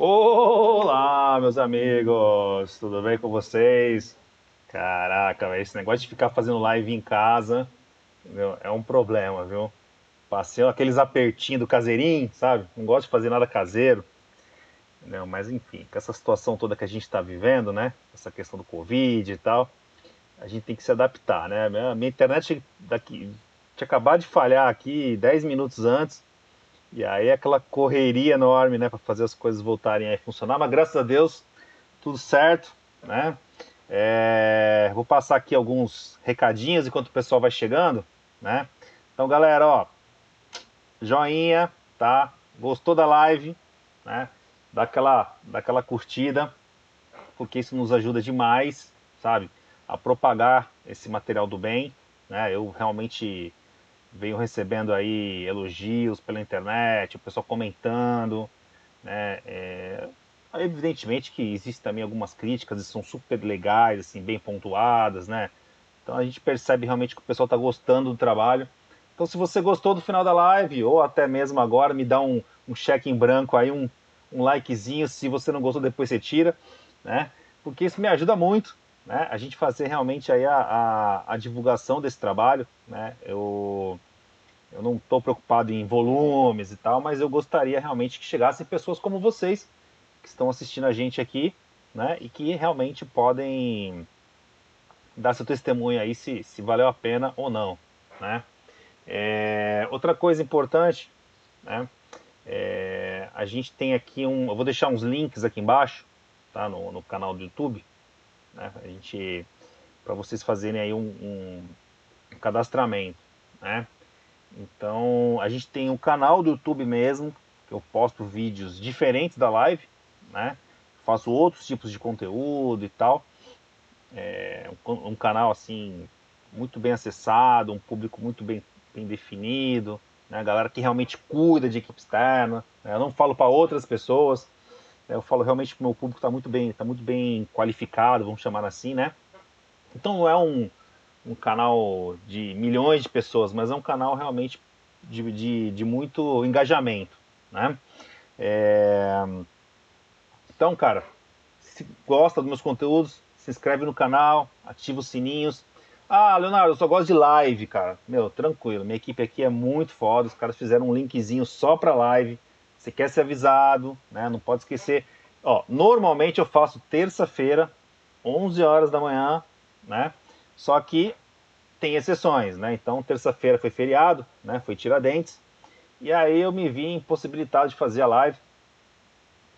Olá, meus amigos, tudo bem com vocês? Caraca, esse negócio de ficar fazendo live em casa é um problema, viu? Passei aqueles apertinhos do caseirinho, sabe? Não gosto de fazer nada caseiro. Entendeu? Mas enfim, com essa situação toda que a gente está vivendo, né? Essa questão do Covid e tal, a gente tem que se adaptar, né? Minha, minha internet daqui, tinha acabado de falhar aqui 10 minutos antes. E aí aquela correria enorme, né, para fazer as coisas voltarem a funcionar, mas graças a Deus tudo certo, né? É, vou passar aqui alguns recadinhos enquanto o pessoal vai chegando, né? Então, galera, ó, joinha, tá? Gostou da live, né? Dá aquela, dá aquela curtida, porque isso nos ajuda demais, sabe? A propagar esse material do bem, né? Eu realmente venho recebendo aí elogios pela internet, o pessoal comentando, né? É, evidentemente que existem também algumas críticas e são super legais, assim, bem pontuadas, né? Então a gente percebe realmente que o pessoal está gostando do trabalho. Então se você gostou do final da live, ou até mesmo agora, me dá um, um cheque em branco aí, um, um likezinho, se você não gostou depois você tira, né? Porque isso me ajuda muito, né, a gente fazer realmente aí a, a, a divulgação desse trabalho. Né, eu, eu não estou preocupado em volumes e tal, mas eu gostaria realmente que chegassem pessoas como vocês, que estão assistindo a gente aqui, né, e que realmente podem dar seu testemunho aí se, se valeu a pena ou não. Né. É, outra coisa importante, né, é, a gente tem aqui um. Eu vou deixar uns links aqui embaixo, tá, no, no canal do YouTube né? A gente, para vocês fazerem aí um, um, cadastramento, né? Então, a gente tem um canal do YouTube mesmo, que eu posto vídeos diferentes da live, né? Faço outros tipos de conteúdo e tal. É um, um canal, assim, muito bem acessado, um público muito bem, bem definido, né? galera que realmente cuida de equipe externa. Né? Eu não falo para outras pessoas, eu falo realmente que o meu público está muito bem, está muito bem qualificado, vamos chamar assim, né? Então não é um, um canal de milhões de pessoas, mas é um canal realmente de, de, de muito engajamento, né? É... Então, cara, se gosta dos meus conteúdos, se inscreve no canal, ativa os sininhos. Ah, Leonardo, eu só gosto de live, cara. Meu, tranquilo, minha equipe aqui é muito foda, os caras fizeram um linkzinho só para live você quer ser avisado, né? Não pode esquecer. Ó, normalmente eu faço terça-feira, 11 horas da manhã, né? Só que tem exceções, né? Então, terça-feira foi feriado, né? Foi Tiradentes. E aí eu me vi impossibilitado de fazer a live,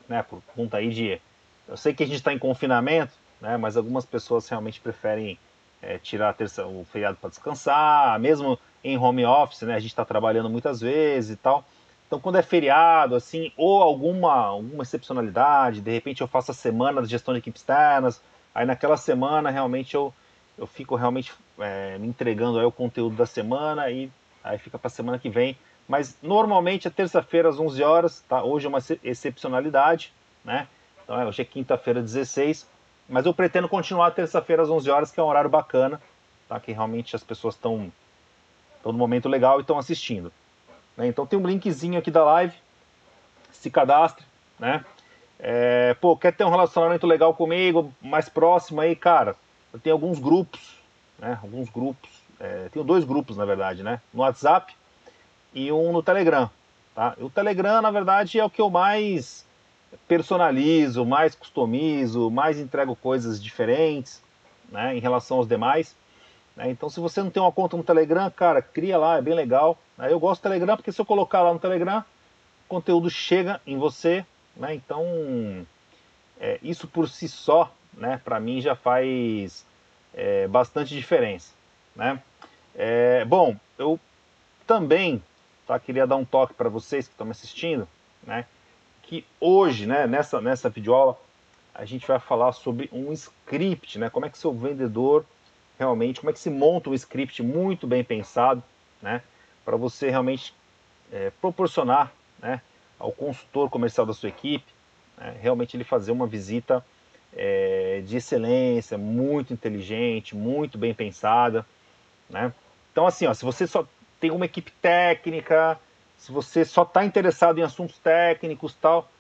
né? Por conta aí de. Eu sei que a gente está em confinamento, né? Mas algumas pessoas realmente preferem é, tirar terça, o feriado para descansar, mesmo em home office, né? A gente está trabalhando muitas vezes e tal. Então, quando é feriado, assim, ou alguma, alguma excepcionalidade, de repente eu faço a semana de gestão de equipes externas, aí naquela semana realmente eu, eu fico realmente é, me entregando aí o conteúdo da semana e aí fica para a semana que vem. Mas normalmente é terça-feira às 11 horas, tá? Hoje é uma excepcionalidade, né? Então é, hoje é quinta-feira 16, mas eu pretendo continuar terça-feira às 11 horas, que é um horário bacana, tá? Que realmente as pessoas estão no momento legal e estão assistindo. Né? Então tem um linkzinho aqui da live, se cadastre, né? É, pô, quer ter um relacionamento legal comigo, mais próximo aí, cara? Eu tenho alguns grupos, né? Alguns grupos, é, tenho dois grupos na verdade, né? No WhatsApp e um no Telegram, tá? E o Telegram, na verdade, é o que eu mais personalizo, mais customizo, mais entrego coisas diferentes, né? Em relação aos demais. Né? Então, se você não tem uma conta no Telegram, cara, cria lá, é bem legal. Né? Eu gosto do Telegram porque se eu colocar lá no Telegram, o conteúdo chega em você. Né? Então, é, isso por si só, né, para mim já faz é, bastante diferença. Né? É, bom, eu também tá, queria dar um toque para vocês que estão me assistindo, né, que hoje, né, nessa, nessa videoaula, a gente vai falar sobre um script, né, como é que seu vendedor realmente como é que se monta um script muito bem pensado, né, para você realmente é, proporcionar, né, ao consultor comercial da sua equipe, né, realmente ele fazer uma visita é, de excelência, muito inteligente, muito bem pensada, né. Então assim, ó, se você só tem uma equipe técnica, se você só está interessado em assuntos técnicos tal,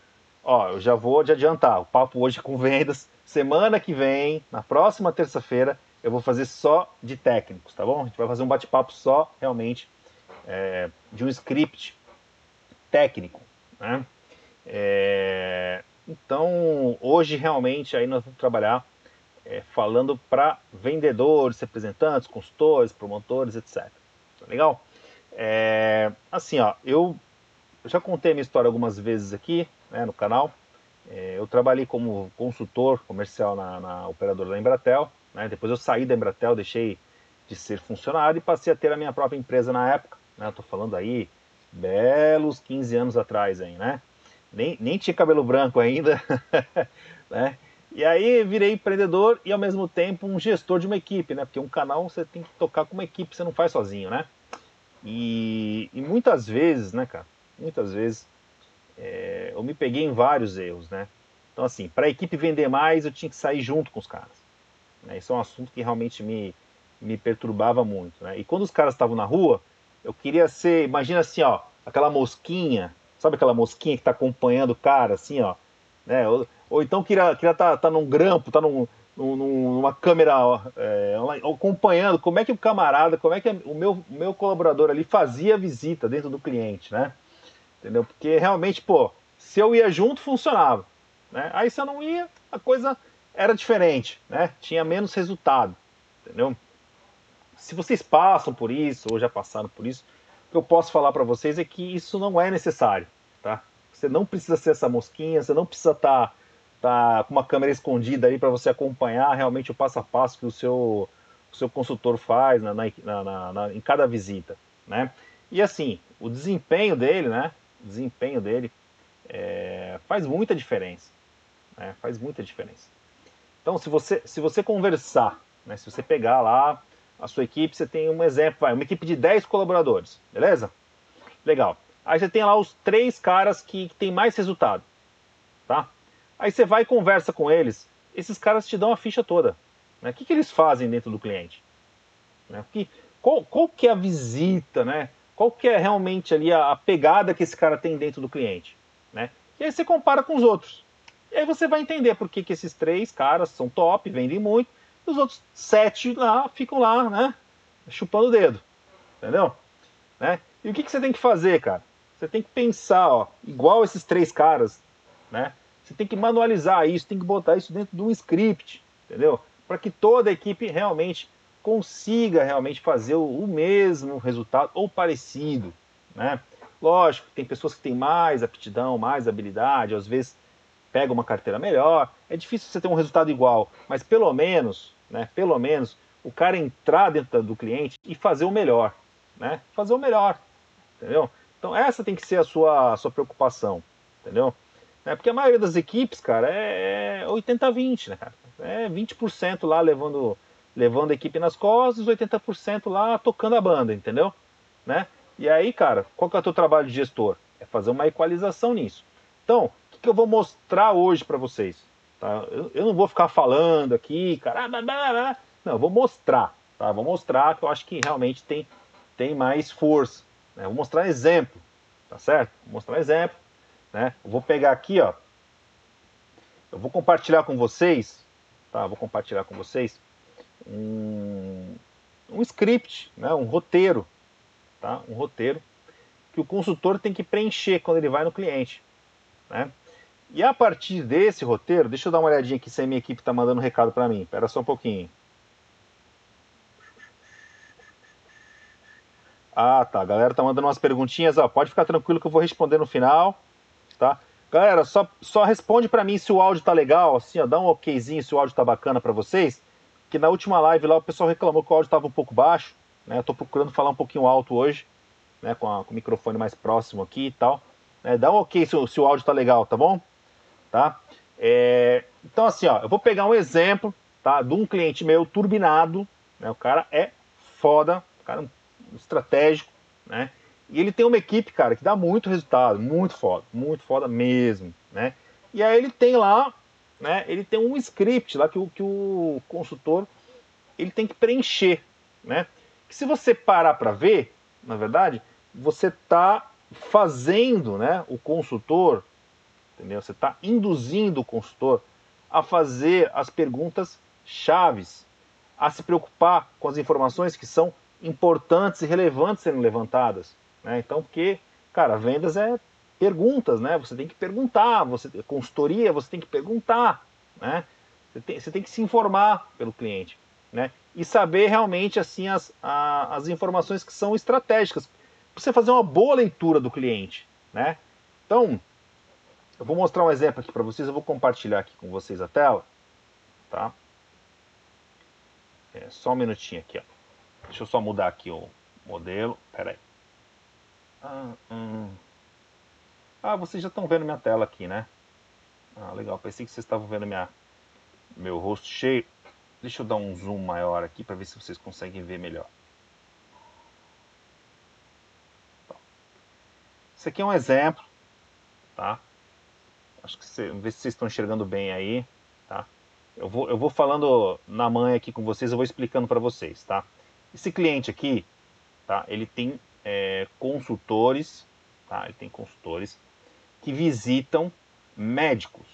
ó, eu já vou te adiantar, o papo hoje com vendas, semana que vem, na próxima terça-feira, eu vou fazer só de técnicos, tá bom? A gente vai fazer um bate-papo só, realmente, é, de um script técnico, né? É, então, hoje realmente aí nós vamos trabalhar é, falando para vendedores, representantes, consultores, promotores, etc. Tá legal? É, assim, ó, eu já contei a minha história algumas vezes aqui né, no canal. É, eu trabalhei como consultor comercial na, na operadora da Embratel. Né, depois eu saí da Embratel, deixei de ser funcionário e passei a ter a minha própria empresa na época. Né, Estou falando aí belos 15 anos atrás, aí, né? Nem, nem tinha cabelo branco ainda, né? E aí virei empreendedor e ao mesmo tempo um gestor de uma equipe, né? Porque um canal você tem que tocar com uma equipe, você não faz sozinho, né? E, e muitas vezes, né, cara? Muitas vezes é, eu me peguei em vários erros, né? Então, assim, para a equipe vender mais, eu tinha que sair junto com os caras. Né? Isso é um assunto que realmente me, me perturbava muito, né? E quando os caras estavam na rua, eu queria ser, imagina assim, ó, aquela mosquinha, sabe aquela mosquinha que está acompanhando o cara, assim, ó, né? Ou, ou então queria estar tá, tá num grampo, tá num, num, numa câmera é, acompanhando como é que o camarada, como é que o meu, o meu colaborador ali fazia a visita dentro do cliente, né? Entendeu? Porque realmente, pô, se eu ia junto, funcionava. Né? Aí se eu não ia, a coisa era diferente, né? Tinha menos resultado, entendeu? Se vocês passam por isso, ou já passaram por isso, o que eu posso falar para vocês é que isso não é necessário, tá? Você não precisa ser essa mosquinha, você não precisa estar tá tá com uma câmera escondida aí para você acompanhar realmente o passo a passo que o seu, o seu consultor faz na, na, na, na, em cada visita, né? E assim, o desempenho dele, né? O desempenho dele é, faz muita diferença, né? Faz muita diferença. Então, se você, se você conversar, né? Se você pegar lá a sua equipe, você tem um exemplo, uma equipe de 10 colaboradores, beleza? Legal. Aí você tem lá os três caras que, que tem mais resultado, tá? Aí você vai e conversa com eles, esses caras te dão a ficha toda. Né? O que, que eles fazem dentro do cliente? Né? Que, qual, qual que é a visita, né? Qual que é realmente ali a, a, pegada que esse cara tem dentro do cliente, né? E aí você compara com os outros. E aí você vai entender por que, que esses três caras são top, vendem muito, e os outros sete lá ficam lá, né? Chupando o dedo. Entendeu? Né? E o que, que você tem que fazer, cara? Você tem que pensar, ó, igual esses três caras, né? Você tem que manualizar isso, tem que botar isso dentro de um script, entendeu? Para que toda a equipe realmente consiga realmente fazer o, mesmo resultado ou parecido, né? Lógico, tem pessoas que têm mais aptidão, mais habilidade, às vezes pega uma carteira melhor. É difícil você ter um resultado igual, mas pelo menos, né? Pelo menos o cara entrar dentro do cliente e fazer o melhor, né? Fazer o melhor, entendeu? Então essa tem que ser a sua, a sua preocupação, entendeu? É porque a maioria das equipes, cara, é 80-20, né, cara? É 20% lá levando, levando a equipe nas costas, 80% lá tocando a banda, entendeu? Né? E aí, cara, qual que é o teu trabalho de gestor? É fazer uma equalização nisso. Então, que, eu vou mostrar hoje para vocês? Tá? Eu, eu, não vou ficar falando aqui, cara, ah, não, eu vou mostrar, tá? Vou mostrar que eu acho que realmente tem, tem mais força. Né? Vou mostrar exemplo, tá certo? Vou mostrar exemplo né? Eu vou pegar aqui, ó. Eu vou compartilhar com vocês, tá? Vou compartilhar com vocês um, um script, né? Um roteiro, tá? Um roteiro que o consultor tem que preencher quando ele vai no cliente, né? E a partir desse roteiro, deixa eu dar uma olhadinha aqui se a minha equipe está mandando um recado para mim. Espera só um pouquinho. Ah, tá. A galera tá mandando umas perguntinhas. Ó, pode ficar tranquilo que eu vou responder no final tá? Galera, só, só responde para mim se o áudio tá legal, assim, ó, dá um okzinho se o áudio tá bacana para vocês, que na última live lá o pessoal reclamou que o áudio tava um pouco baixo, né? Eu tô procurando falar um pouquinho alto hoje, né, com, a, com o microfone mais próximo aqui e tal. Né? Dá um ok se, se o áudio tá legal, tá bom? Tá? É, então, assim, ó, eu vou pegar um exemplo, tá, de um cliente meu turbinado, né? O cara é foda, o cara é estratégico, né? E ele tem uma equipe, cara, que dá muito resultado, muito foda, muito foda mesmo, né? E aí ele tem lá, né? Ele tem um script lá que o, que o consultor ele tem que preencher, né? Que se você parar para ver, na verdade, você tá fazendo, né? O consultor entendeu? Você está induzindo o consultor a fazer as perguntas chaves, a se preocupar com as informações que são importantes e relevantes sendo levantadas. Né? Então, porque, cara, vendas é perguntas, né? Você tem que perguntar, você consultoria, você tem que perguntar, né? Você tem, você tem que se informar pelo cliente, né? E saber realmente assim as, a, as informações que são estratégicas para você fazer uma boa leitura do cliente, né? Então, eu vou mostrar um exemplo aqui para vocês, eu vou compartilhar aqui com vocês a tela, tá? É, só um minutinho aqui, ó. Deixa eu só mudar aqui o modelo, peraí. Ah, hum. ah, vocês já estão vendo minha tela aqui, né? Ah, legal, pensei que vocês estavam vendo minha, meu rosto cheio. Deixa eu dar um zoom maior aqui para ver se vocês conseguem ver melhor. Esse aqui é um exemplo, tá? Acho que você, ver se vocês estão enxergando bem aí, tá? Eu vou, eu vou falando na mãe aqui com vocês, eu vou explicando para vocês, tá? Esse cliente aqui, tá? Ele tem é, consultores, tá? Ele tem consultores que visitam médicos.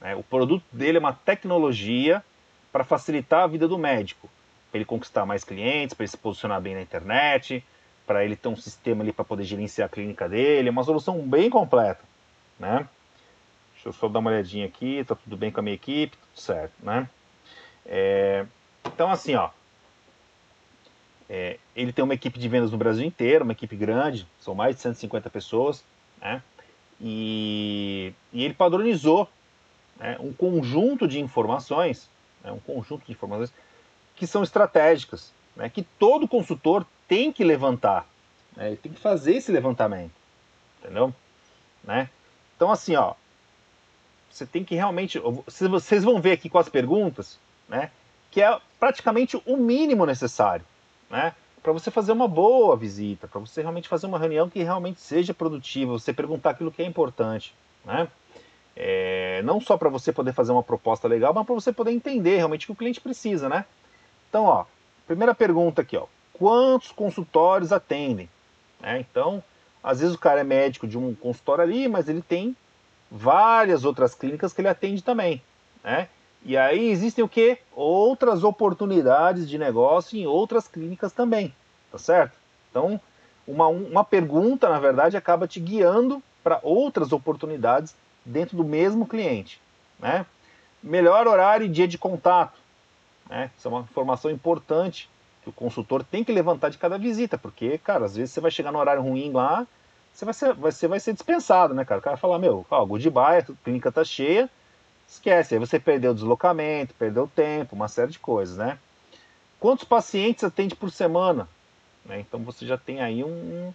Né? O produto dele é uma tecnologia para facilitar a vida do médico, para ele conquistar mais clientes, para ele se posicionar bem na internet, para ele ter um sistema ali para poder gerenciar a clínica dele, é uma solução bem completa, né? Deixa eu só dar uma olhadinha aqui, tá tudo bem com a minha equipe, tudo certo, né? É, então assim, ó, é, ele tem uma equipe de vendas no Brasil inteiro, uma equipe grande, são mais de 150 pessoas, né? E, e ele padronizou né, um conjunto de informações, né, um conjunto de informações que são estratégicas, né, que todo consultor tem que levantar, né, ele tem que fazer esse levantamento, entendeu? Né? Então assim, ó, você tem que realmente, vocês vão ver aqui com as perguntas, né, que é praticamente o mínimo necessário, né, para você fazer uma boa visita, para você realmente fazer uma reunião que realmente seja produtiva, você perguntar aquilo que é importante, né? É, não só para você poder fazer uma proposta legal, mas para você poder entender realmente o que o cliente precisa, né? Então, ó, primeira pergunta aqui, ó, quantos consultórios atendem? É, então, às vezes o cara é médico de um consultório ali, mas ele tem várias outras clínicas que ele atende também, né? E aí existem o que? Outras oportunidades de negócio em outras clínicas também, tá certo? Então, uma, uma pergunta, na verdade, acaba te guiando para outras oportunidades dentro do mesmo cliente. Né? Melhor horário e dia de contato. Né? Isso é uma informação importante que o consultor tem que levantar de cada visita, porque, cara, às vezes você vai chegar no horário ruim lá, você vai ser, você vai ser dispensado, né, cara? O cara vai falar, meu, ó, goodbye, a clínica tá cheia, esquece, aí você perdeu o deslocamento, perdeu o tempo, uma série de coisas, né? Quantos pacientes atende por semana? Né? Então você já tem aí um,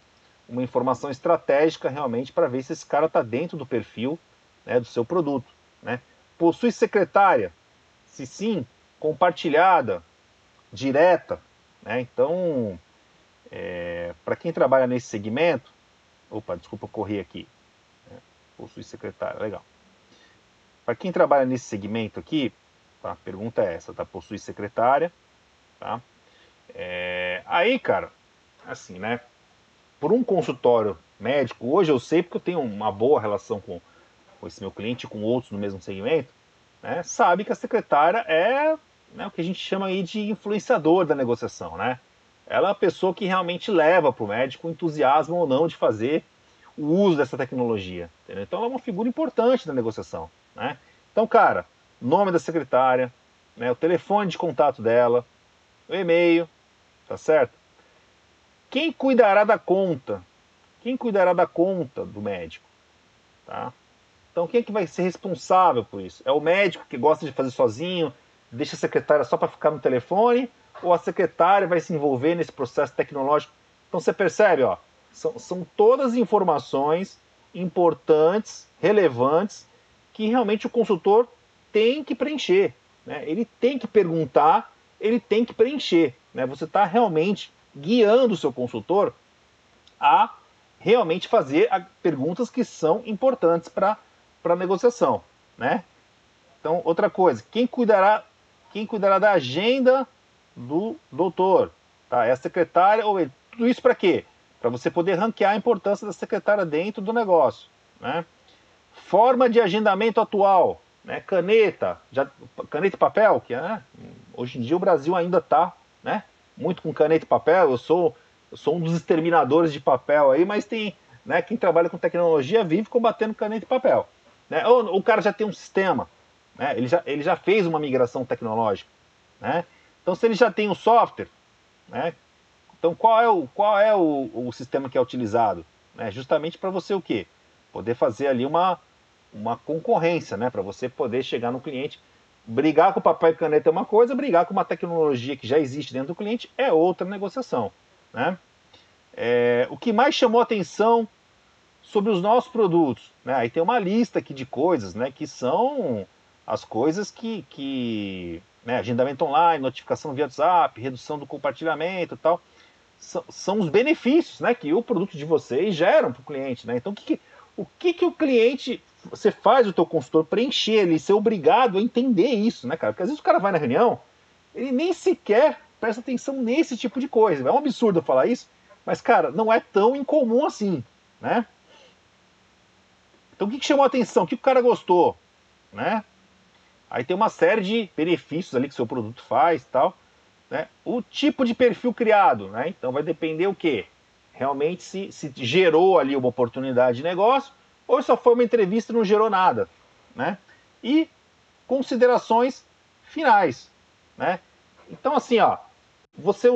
uma informação estratégica realmente para ver se esse cara está dentro do perfil né, do seu produto. Né? Possui secretária? Se sim, compartilhada, direta. Né? Então, é, para quem trabalha nesse segmento, opa, desculpa, eu corri aqui. É, possui secretária, legal. Para quem trabalha nesse segmento aqui, tá, a pergunta é essa, tá? Possui secretária, tá? É, aí, cara, assim, né? Por um consultório médico, hoje eu sei porque eu tenho uma boa relação com, com esse meu cliente, com outros no mesmo segmento, né, sabe que a secretária é né, o que a gente chama aí de influenciador da negociação, né? Ela é a pessoa que realmente leva para o médico o entusiasmo ou não de fazer o uso dessa tecnologia. Entendeu? Então ela é uma figura importante da negociação. Né? Então, cara, nome da secretária, né, o telefone de contato dela, o e-mail, tá certo? Quem cuidará da conta? Quem cuidará da conta do médico? Tá? Então quem é que vai ser responsável por isso? É o médico que gosta de fazer sozinho, deixa a secretária só para ficar no telefone, ou a secretária vai se envolver nesse processo tecnológico? Então você percebe, ó, são, são todas informações importantes, relevantes, que realmente o consultor tem que preencher. Né? Ele tem que perguntar, ele tem que preencher. Né? Você está realmente guiando o seu consultor a realmente fazer perguntas que são importantes para para negociação, né? Então, outra coisa, quem cuidará, quem cuidará da agenda do doutor, tá? É a secretária ou ele. Tudo isso para quê? Para você poder ranquear a importância da secretária dentro do negócio, né? Forma de agendamento atual, né? Caneta, já, caneta e papel, que é, hoje em dia o Brasil ainda está, né? Muito com caneta e papel. Eu sou, eu sou um dos exterminadores de papel aí, mas tem, né? Quem trabalha com tecnologia vive combatendo caneta e papel. Né? Ou, o cara já tem um sistema, né? Ele já, ele já fez uma migração tecnológica, né? Então se ele já tem um software, né? Então qual é o, qual é o, o sistema que é utilizado? Né? Justamente para você o quê? Poder fazer ali uma uma concorrência, né? Para você poder chegar no cliente. Brigar com papel e caneta é uma coisa, brigar com uma tecnologia que já existe dentro do cliente é outra negociação, né? É, o que mais chamou atenção sobre os nossos produtos, né? Aí tem uma lista aqui de coisas, né? Que são as coisas que, que né? agendamento online, notificação via WhatsApp, redução do compartilhamento, e tal, são, são os benefícios, né? Que o produto de vocês geram para o cliente, né? Então o que, que o que, que o cliente você faz o teu consultor preencher ele, ser obrigado a entender isso, né, cara? Porque às vezes o cara vai na reunião, ele nem sequer presta atenção nesse tipo de coisa. É um absurdo falar isso, mas, cara, não é tão incomum assim, né? Então o que, que chamou a atenção? O que o cara gostou, né? Aí tem uma série de benefícios ali que seu produto faz tal. Né? O tipo de perfil criado, né? Então vai depender o quê? Realmente se, se gerou ali uma oportunidade de negócio ou só foi uma entrevista e não gerou nada, né? E considerações finais, né? Então assim, ó, você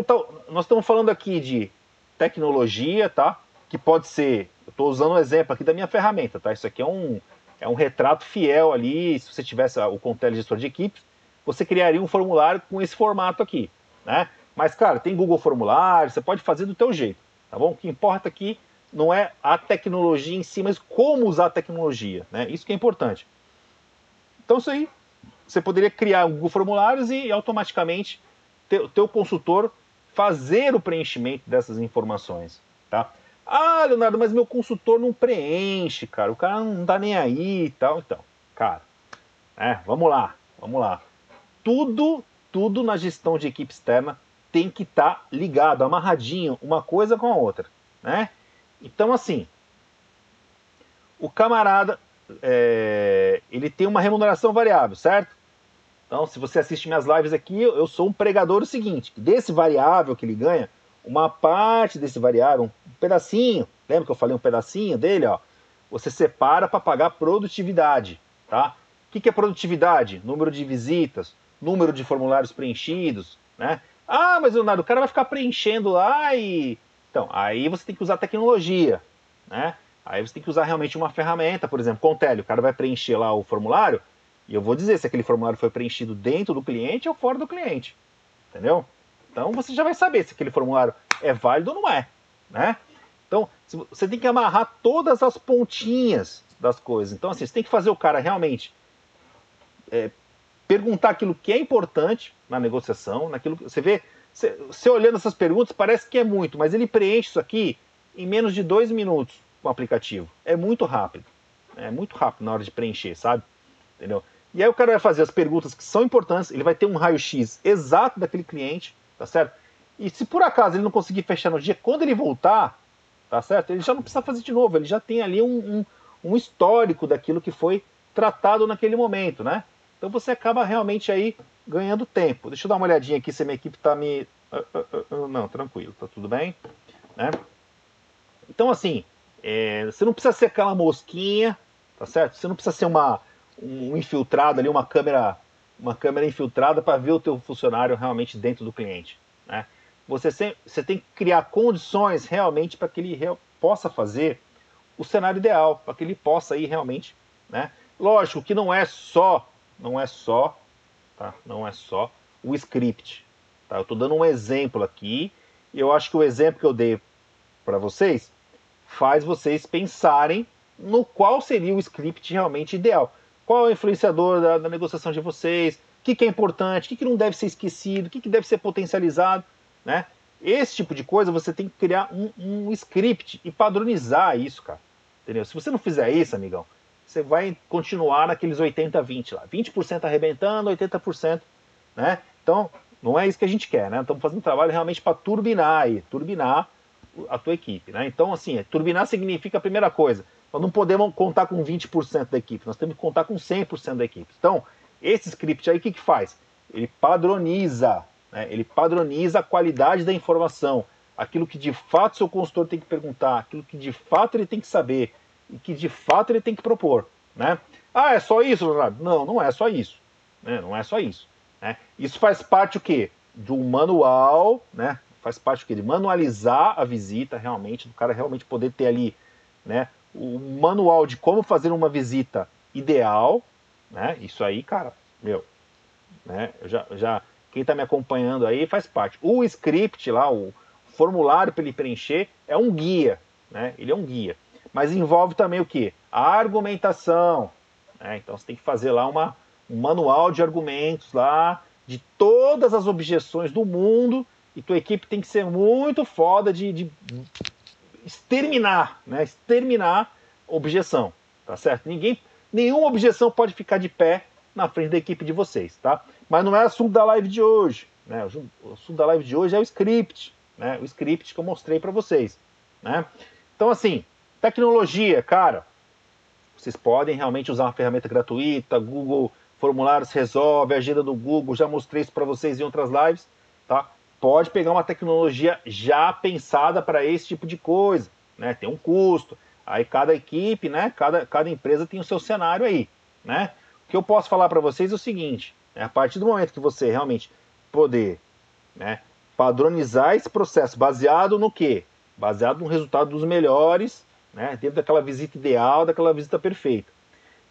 nós estamos falando aqui de tecnologia, tá? Que pode ser, eu estou usando um exemplo aqui da minha ferramenta, tá? Isso aqui é um é um retrato fiel ali. Se você tivesse o Contele gestor de equipes, você criaria um formulário com esse formato aqui, né? Mas, cara, tem Google Formulário, você pode fazer do teu jeito, tá bom? O que importa aqui não é a tecnologia em si, mas como usar a tecnologia. Né? Isso que é importante. Então, isso aí, você poderia criar um Google Formulários e automaticamente o teu consultor fazer o preenchimento dessas informações. Tá? Ah, Leonardo, mas meu consultor não preenche, cara. O cara não dá nem aí e tal. Então, cara, é, vamos lá, vamos lá. Tudo, tudo na gestão de equipe externa tem que estar tá ligado, amarradinho, uma coisa com a outra, né? Então, assim, o camarada é, ele tem uma remuneração variável, certo? Então, se você assiste minhas lives aqui, eu sou um pregador o seguinte: desse variável que ele ganha, uma parte desse variável, um pedacinho, lembra que eu falei um pedacinho dele, ó? Você separa para pagar produtividade, tá? O que, que é produtividade? Número de visitas, número de formulários preenchidos, né? Ah, mas Leonardo, o cara vai ficar preenchendo lá e então, aí você tem que usar tecnologia, né? Aí você tem que usar realmente uma ferramenta, por exemplo, Contele, o cara vai preencher lá o formulário e eu vou dizer se aquele formulário foi preenchido dentro do cliente ou fora do cliente, entendeu? Então você já vai saber se aquele formulário é válido ou não é, né? Então você tem que amarrar todas as pontinhas das coisas. Então assim, você tem que fazer o cara realmente é, perguntar aquilo que é importante na negociação, naquilo que você vê você olhando essas perguntas, parece que é muito, mas ele preenche isso aqui em menos de dois minutos com o aplicativo. É muito rápido. É muito rápido na hora de preencher, sabe? Entendeu? E aí o cara vai fazer as perguntas que são importantes, ele vai ter um raio-x exato daquele cliente, tá certo? E se por acaso ele não conseguir fechar no dia, quando ele voltar, tá certo? Ele já não precisa fazer de novo, ele já tem ali um, um, um histórico daquilo que foi tratado naquele momento, né? Então você acaba realmente aí ganhando tempo. Deixa eu dar uma olhadinha aqui se a minha equipe está me. Uh, uh, uh, não, tranquilo, tá tudo bem. Né? Então, assim, é, você não precisa ser aquela mosquinha, tá certo? Você não precisa ser uma, um infiltrado ali, uma câmera, uma câmera infiltrada para ver o teu funcionário realmente dentro do cliente. Né? Você, sem, você tem que criar condições realmente para que ele real, possa fazer o cenário ideal, para que ele possa ir realmente. Né? Lógico que não é só, não é só tá? Não é só o script, tá? Eu estou dando um exemplo aqui e eu acho que o exemplo que eu dei para vocês faz vocês pensarem no qual seria o script realmente ideal. Qual é o influenciador da, da negociação de vocês? O que, que é importante? O que, que não deve ser esquecido? O que, que deve ser potencializado? Né? Esse tipo de coisa você tem que criar um, um script e padronizar isso, cara. Entendeu? Se você não fizer isso, amigão, você vai continuar naqueles 80-20 lá. 20% arrebentando, 80%, né? Então, não é isso que a gente quer, né? Estamos fazendo um trabalho realmente para turbinar aí, turbinar a tua equipe, né? Então, assim, turbinar significa a primeira coisa, Nós não podemos contar com 20% da equipe, nós temos que contar com 100% da equipe. Então, esse script aí, o que, que faz? Ele padroniza, né? ele padroniza a qualidade da informação, aquilo que de fato seu consultor tem que perguntar, aquilo que de fato ele tem que saber e que de fato ele tem que propor. Né? Ah, é só isso, Leonardo? Não, não é só isso. Né? Não é só isso. Né? Isso faz parte o quê? De um manual, né? Faz parte o quê? De manualizar a visita realmente, do cara realmente poder ter ali né, o manual de como fazer uma visita ideal. Né? Isso aí, cara, meu, né? Já, já, quem está me acompanhando aí faz parte. O script lá, o formulário para ele preencher, é um guia. Né? Ele é um guia. Mas envolve também o que? A argumentação. Né? Então você tem que fazer lá uma, um manual de argumentos lá de todas as objeções do mundo e tua equipe tem que ser muito foda de, de exterminar, né? Exterminar objeção, tá certo? Ninguém, nenhuma objeção pode ficar de pé na frente da equipe de vocês, tá? Mas não é assunto da live de hoje, né? O assunto da live de hoje é o script, né? O script que eu mostrei para vocês, né? Então assim, tecnologia, cara, vocês podem realmente usar uma ferramenta gratuita, Google Formulários resolve, agenda do Google, já mostrei isso para vocês em outras lives, tá? Pode pegar uma tecnologia já pensada para esse tipo de coisa, né? Tem um custo. Aí cada equipe, né? Cada, cada empresa tem o seu cenário aí, né? O que eu posso falar para vocês é o seguinte: né? a partir do momento que você realmente poder, né? Padronizar esse processo baseado no quê? Baseado no resultado dos melhores, né? Dentro daquela visita ideal, daquela visita perfeita.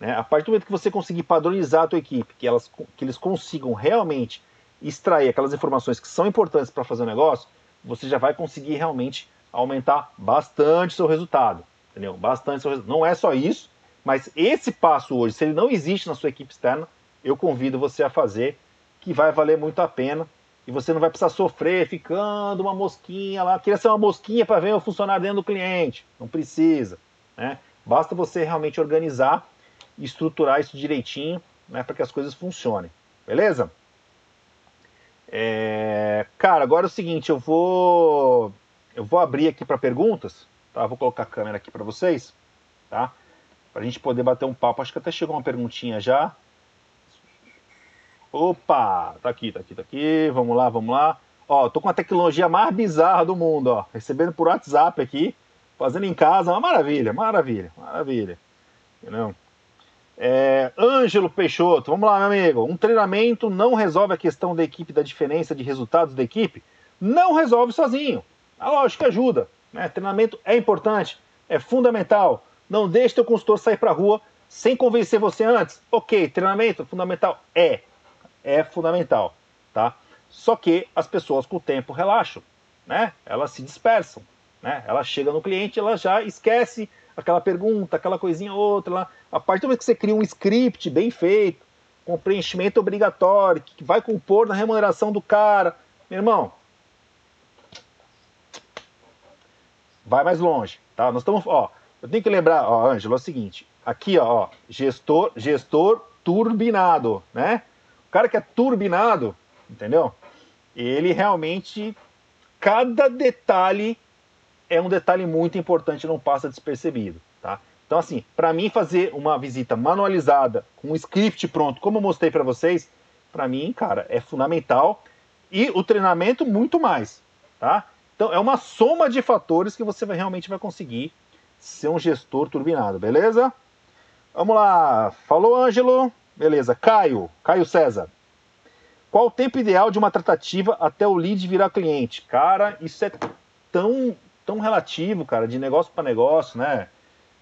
Né? A partir do momento que você conseguir padronizar a tua equipe, que, elas, que eles consigam realmente extrair aquelas informações que são importantes para fazer o negócio, você já vai conseguir realmente aumentar bastante seu resultado. Entendeu? Bastante seu resultado. Não é só isso, mas esse passo hoje, se ele não existe na sua equipe externa, eu convido você a fazer, que vai valer muito a pena. E você não vai precisar sofrer ficando uma mosquinha lá. Queria ser uma mosquinha para ver o funcionário dentro do cliente. Não precisa. Né? Basta você realmente organizar e estruturar isso direitinho né, para que as coisas funcionem. Beleza? É, cara, agora é o seguinte, eu vou eu vou abrir aqui para perguntas, tá? Vou colocar a câmera aqui para vocês, tá? Para a gente poder bater um papo. Acho que até chegou uma perguntinha já. Opa, tá aqui, tá aqui, tá aqui. Vamos lá, vamos lá. Ó, tô com a tecnologia mais bizarra do mundo, ó, recebendo por WhatsApp aqui, fazendo em casa, uma maravilha, maravilha, maravilha. Entendeu? É, Ângelo Peixoto, vamos lá, meu amigo. Um treinamento não resolve a questão da equipe, da diferença de resultados da equipe? Não resolve sozinho. A lógica ajuda. Né? Treinamento é importante, é fundamental. Não deixe teu consultor sair para rua sem convencer você antes. Ok, treinamento fundamental? É. É fundamental. Tá? Só que as pessoas com o tempo relaxam. Né? Elas se dispersam. Né? Ela chega no cliente, ela já esquece aquela pergunta, aquela coisinha outra lá. A partir do momento que você cria um script bem feito, com preenchimento obrigatório, que vai compor na remuneração do cara, meu irmão, vai mais longe, tá? Nós estamos, ó, eu tenho que lembrar, ó, Ângelo, é o seguinte, aqui, ó, gestor, gestor turbinado, né? O cara que é turbinado, entendeu? Ele realmente cada detalhe é um detalhe muito importante, não passa despercebido, tá? Então, assim, para mim fazer uma visita manualizada, com um script pronto, como eu mostrei para vocês, para mim, cara, é fundamental. E o treinamento, muito mais, tá? Então, é uma soma de fatores que você vai, realmente vai conseguir ser um gestor turbinado, beleza? Vamos lá. Falou, Ângelo. Beleza. Caio, Caio César. Qual o tempo ideal de uma tratativa até o lead virar cliente? Cara, isso é tão tão relativo, cara, de negócio para negócio, né?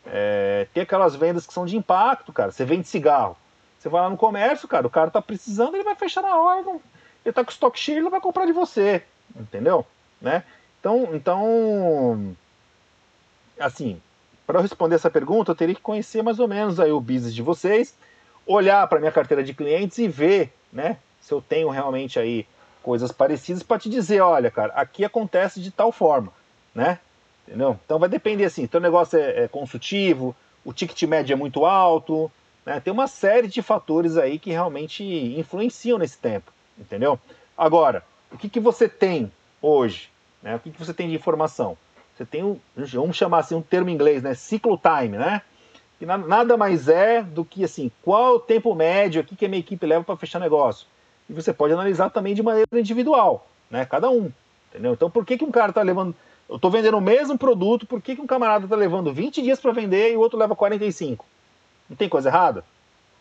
É, tem aquelas vendas que são de impacto, cara. Você vende cigarro. Você vai lá no comércio, cara, o cara tá precisando, ele vai fechar na hora. Não, ele tá com estoque cheio, ele vai comprar de você. Entendeu? Né? Então, então assim, para eu responder essa pergunta, eu teria que conhecer mais ou menos aí o business de vocês, olhar para minha carteira de clientes e ver, né, se eu tenho realmente aí coisas parecidas para te dizer, olha, cara, aqui acontece de tal forma né? Entendeu? Então vai depender assim, teu negócio é, é consultivo, o ticket médio é muito alto, né? Tem uma série de fatores aí que realmente influenciam nesse tempo, entendeu? Agora, o que, que você tem hoje? Né? O que, que você tem de informação? Você tem, um, vamos chamar assim, um termo em inglês, né? Ciclo time, né? que nada mais é do que assim, qual o tempo médio aqui que a minha equipe leva para fechar negócio. E você pode analisar também de maneira individual, né? Cada um, entendeu? Então, por que, que um cara está levando. Eu estou vendendo o mesmo produto, por que, que um camarada está levando 20 dias para vender e o outro leva 45? Não tem coisa errada?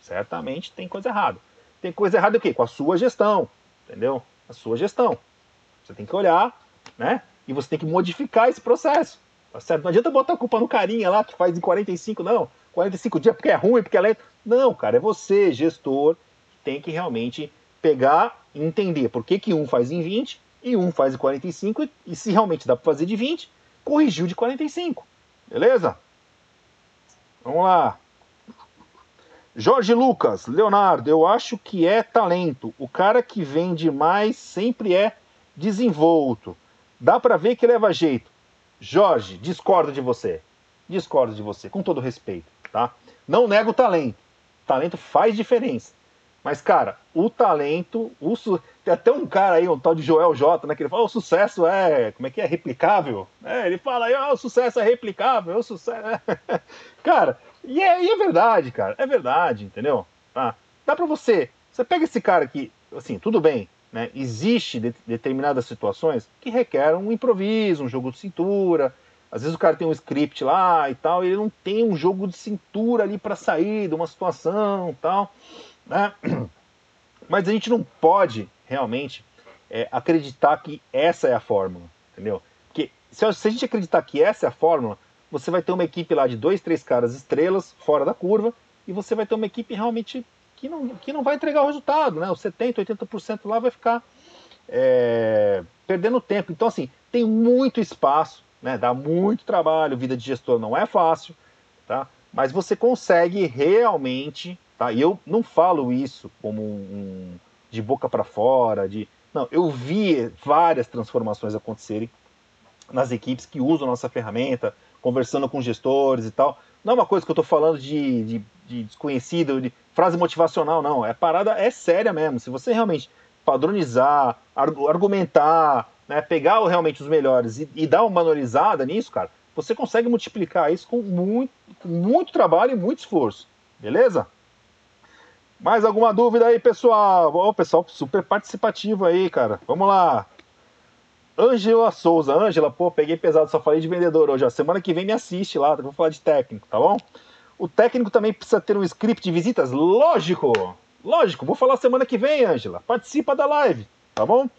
Certamente tem coisa errada. Tem coisa errada o quê? Com a sua gestão, entendeu? A sua gestão. Você tem que olhar, né? E você tem que modificar esse processo. Tá certo? Não adianta botar a culpa no carinha lá que faz em 45, não. 45 dias porque é ruim, porque é lento. Não, cara, é você, gestor, que tem que realmente pegar e entender por que, que um faz em 20 e um faz em 45 e se realmente dá para fazer de 20, corrigiu de 45. Beleza? Vamos lá. Jorge Lucas, Leonardo, eu acho que é talento. O cara que vende mais sempre é desenvolto. Dá para ver que leva jeito. Jorge, discordo de você. Discordo de você, com todo respeito, tá? Não nego talento. Talento faz diferença. Mas, cara, o talento. O su... Tem até um cara aí, um tal de Joel J, né? Que ele fala: o sucesso é. Como é que é? Replicável? É, ele fala aí: oh, o sucesso é replicável, o sucesso. É... cara, e é, e é, verdade, cara. É verdade, entendeu? Tá? Dá pra você. Você pega esse cara aqui, assim, tudo bem. Né? Existe de, determinadas situações que requerem um improviso, um jogo de cintura. Às vezes o cara tem um script lá e tal, e ele não tem um jogo de cintura ali para sair de uma situação tal. Né? Mas a gente não pode realmente é, acreditar que essa é a fórmula, entendeu? Porque se, a gente acreditar que essa é a fórmula, você vai ter uma equipe lá de dois, três caras estrelas fora da curva e você vai ter uma equipe realmente que não, que não vai entregar o resultado, né? Os 70%, 80% lá vai ficar é, perdendo tempo. Então, assim, tem muito espaço, né? Dá muito trabalho, vida de gestor não é fácil, tá? Mas você consegue realmente, tá? E eu não falo isso como um, de boca para fora, de não, eu vi várias transformações acontecerem nas equipes que usam nossa ferramenta, conversando com gestores e tal. Não é uma coisa que eu estou falando de, de, de, desconhecido, de frase motivacional, não. É parada, é séria mesmo. Se você realmente padronizar, argumentar, né, pegar realmente os melhores e, e dar uma manualizada nisso, cara, você consegue multiplicar isso com muito, com muito trabalho e muito esforço. Beleza? Mais alguma dúvida aí, pessoal? Ô, pessoal super participativo aí, cara. Vamos lá. Ângela Souza. Ângela, pô, peguei pesado, só falei de vendedor hoje. Ó. Semana que vem me assiste lá, vou falar de técnico, tá bom? O técnico também precisa ter um script de visitas? Lógico! Lógico, vou falar semana que vem, Ângela. Participa da live, tá bom?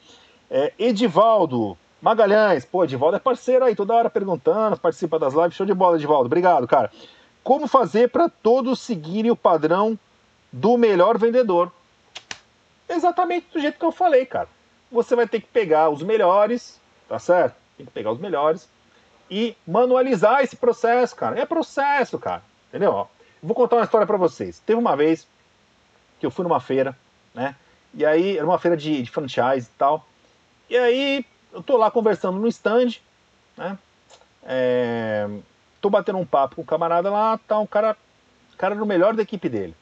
É, Edivaldo Magalhães, pô, Edivaldo é parceiro aí, toda hora perguntando, participa das lives. Show de bola, Edivaldo. Obrigado, cara. Como fazer para todos seguirem o padrão do melhor vendedor? Exatamente do jeito que eu falei, cara você vai ter que pegar os melhores, tá certo? Tem que pegar os melhores e manualizar esse processo, cara. É processo, cara. Entendeu? Ó, vou contar uma história para vocês. Teve uma vez que eu fui numa feira, né? E aí, era uma feira de, de franchise e tal. E aí, eu tô lá conversando no stand, né? É, tô batendo um papo com um camarada lá, tá um cara, cara no melhor da equipe dele,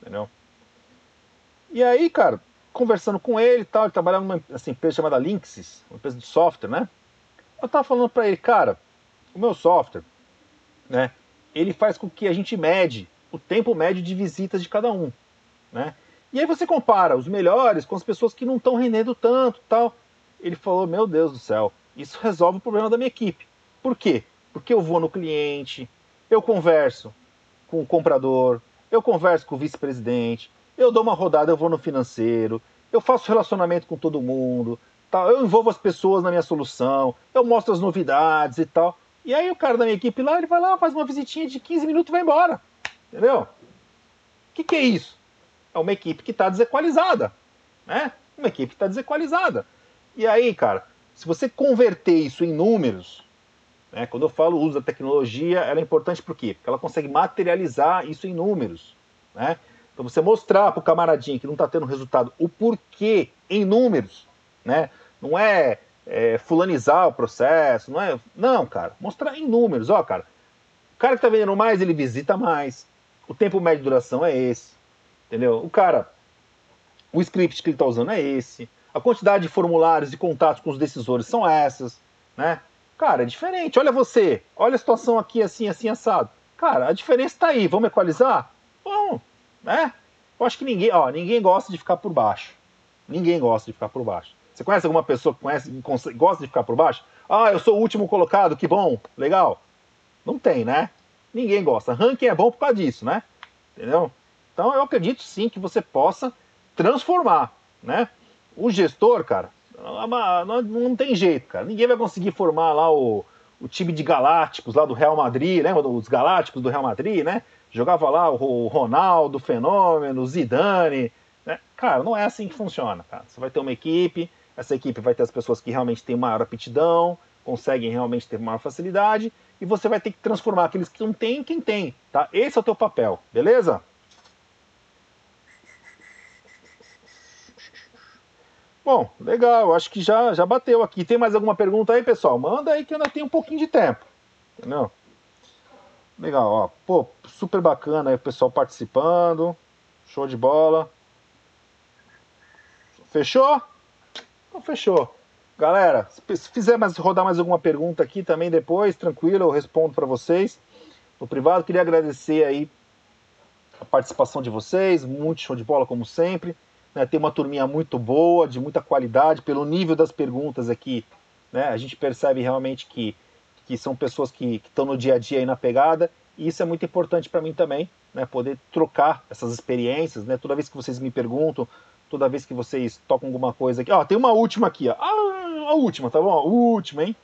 entendeu? E aí, cara, conversando com ele e tal, ele trabalhava numa assim, empresa chamada Linksys, uma empresa de software, né? Eu tava falando para ele, cara, o meu software, né? Ele faz com que a gente mede o tempo médio de visitas de cada um, né? E aí você compara os melhores com as pessoas que não estão rendendo tanto, tal. Ele falou, meu Deus do céu, isso resolve o problema da minha equipe. Por quê? Porque eu vou no cliente, eu converso com o comprador, eu converso com o vice-presidente, eu dou uma rodada, eu vou no financeiro, eu faço relacionamento com todo mundo, tá? eu envolvo as pessoas na minha solução, eu mostro as novidades e tal. E aí o cara da minha equipe lá, ele vai lá, faz uma visitinha de 15 minutos e vai embora. Entendeu? O que, que é isso? É uma equipe que está desequalizada. Né? Uma equipe que está desequalizada. E aí, cara, se você converter isso em números, né, quando eu falo uso da tecnologia, ela é importante por quê? Porque ela consegue materializar isso em números. Né? Então você mostrar para o camaradinho que não está tendo resultado o porquê em números, né? Não é, é, fulanizar o processo, não é. Não, cara, mostrar em números, ó, cara. O cara que está vendendo mais, ele visita mais. O tempo médio de duração é esse. Entendeu? O cara, o script que ele está usando é esse. A quantidade de formulários e contatos com os decisores são essas, né? Cara, é diferente. Olha você, olha a situação aqui assim, assim, assado. Cara, a diferença está aí. Vamos equalizar? Vamos, né? Eu acho que ninguém, ó, ninguém gosta de ficar por baixo. Ninguém gosta de ficar por baixo. Você conhece alguma pessoa que conhece, gosta de ficar por baixo? Ah, eu sou o último colocado, que bom, legal. Não tem, né? Ninguém gosta. Ranking é bom por causa disso, né? Entendeu? Então eu acredito sim que você possa transformar, né? O gestor, cara, não, não tem jeito, cara. Ninguém vai conseguir formar lá o, o time de galácticos lá do Real Madrid, lembra dos galácticos do Real Madrid, né? Jogava lá o Ronaldo, o Fenômeno, o Zidane, né? Cara, não é assim que funciona, cara. Você vai ter uma equipe, essa equipe vai ter as pessoas que realmente têm maior aptidão, conseguem realmente ter maior facilidade, e você vai ter que transformar aqueles que não têm em quem tem, tá? Esse é o teu papel, beleza? Bom, legal, acho que já, já bateu aqui. Tem mais alguma pergunta aí, pessoal? Manda aí que ainda tem um pouquinho de tempo. Entendeu? Legal, ó. Pô, super bacana aí o pessoal participando. Show de bola. Fechou? Então fechou. Galera, se fizer mais, rodar mais alguma pergunta aqui também depois, tranquilo, eu respondo para vocês no privado. Queria agradecer aí a participação de vocês, muito show de bola como sempre. Né? Tem uma turminha muito boa, de muita qualidade, pelo nível das perguntas aqui, né? A gente percebe realmente que, que são pessoas que estão no dia a dia aí na pegada, e isso é muito importante para mim também, né? Poder trocar essas experiências, né? Toda vez que vocês me perguntam, toda vez que vocês tocam alguma coisa aqui. Ó, tem uma última aqui, ó. A última, tá bom? A última, hein?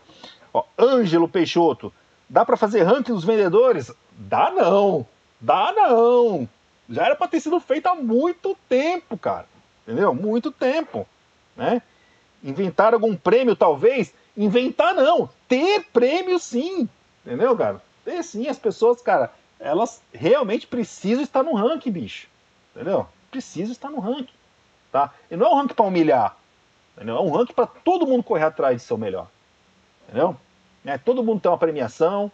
Ó, Ângelo Peixoto. Dá para fazer ranking dos vendedores? Dá não. Dá não. Já era para ter sido feito há muito tempo, cara. Entendeu? Muito tempo, né? Inventar algum prêmio, talvez? Inventar não. Ter prêmio sim. Entendeu, cara? Ter sim. As pessoas, cara, elas realmente precisam estar no ranking, bicho. Entendeu? Precisam estar no ranking. Tá? E não é um ranking para humilhar. Entendeu? É um ranking para todo mundo correr atrás de ser o melhor. Entendeu? É, todo mundo tem uma premiação.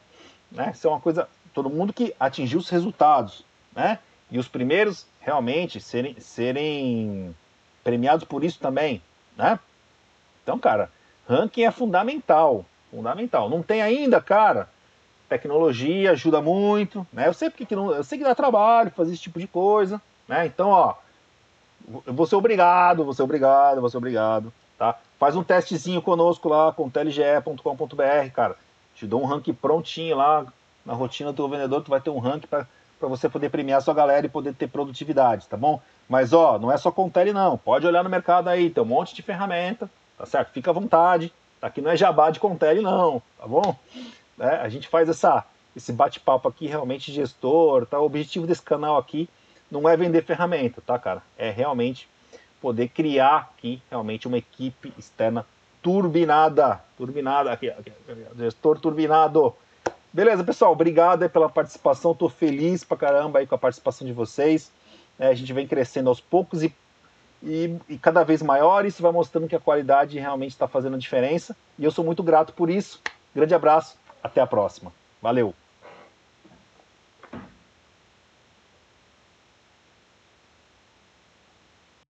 Né? Isso é uma coisa. Todo mundo que atingiu os resultados. Né? E os primeiros realmente serem, serem premiados por isso também. Né? Então, cara, ranking é fundamental. Fundamental. Não tem ainda, cara. Tecnologia ajuda muito. Né? Eu sei porque que não. Eu sei que dá trabalho fazer esse tipo de coisa. Né? Então, ó eu vou ser obrigado, vou ser obrigado, vou ser obrigado, tá? Faz um testezinho conosco lá com tlge.com.br, cara. Te dou um ranking prontinho lá na rotina do vendedor, tu vai ter um ranking para você poder premiar sua galera e poder ter produtividade, tá bom? Mas ó, não é só com tele não, pode olhar no mercado aí, tem um monte de ferramenta, tá certo? Fica à vontade, aqui não é jabá de Contele não, tá bom? É, a gente faz essa, esse bate-papo aqui realmente gestor, tá? O objetivo desse canal aqui não é vender ferramenta, tá, cara? É realmente poder criar aqui realmente uma equipe externa turbinada, turbinada aqui, aqui gestor turbinado. Beleza, pessoal, obrigado aí pela participação, tô feliz pra caramba aí com a participação de vocês. É, a gente vem crescendo aos poucos e, e, e cada vez maior, isso vai mostrando que a qualidade realmente está fazendo a diferença. E eu sou muito grato por isso. Grande abraço, até a próxima. Valeu!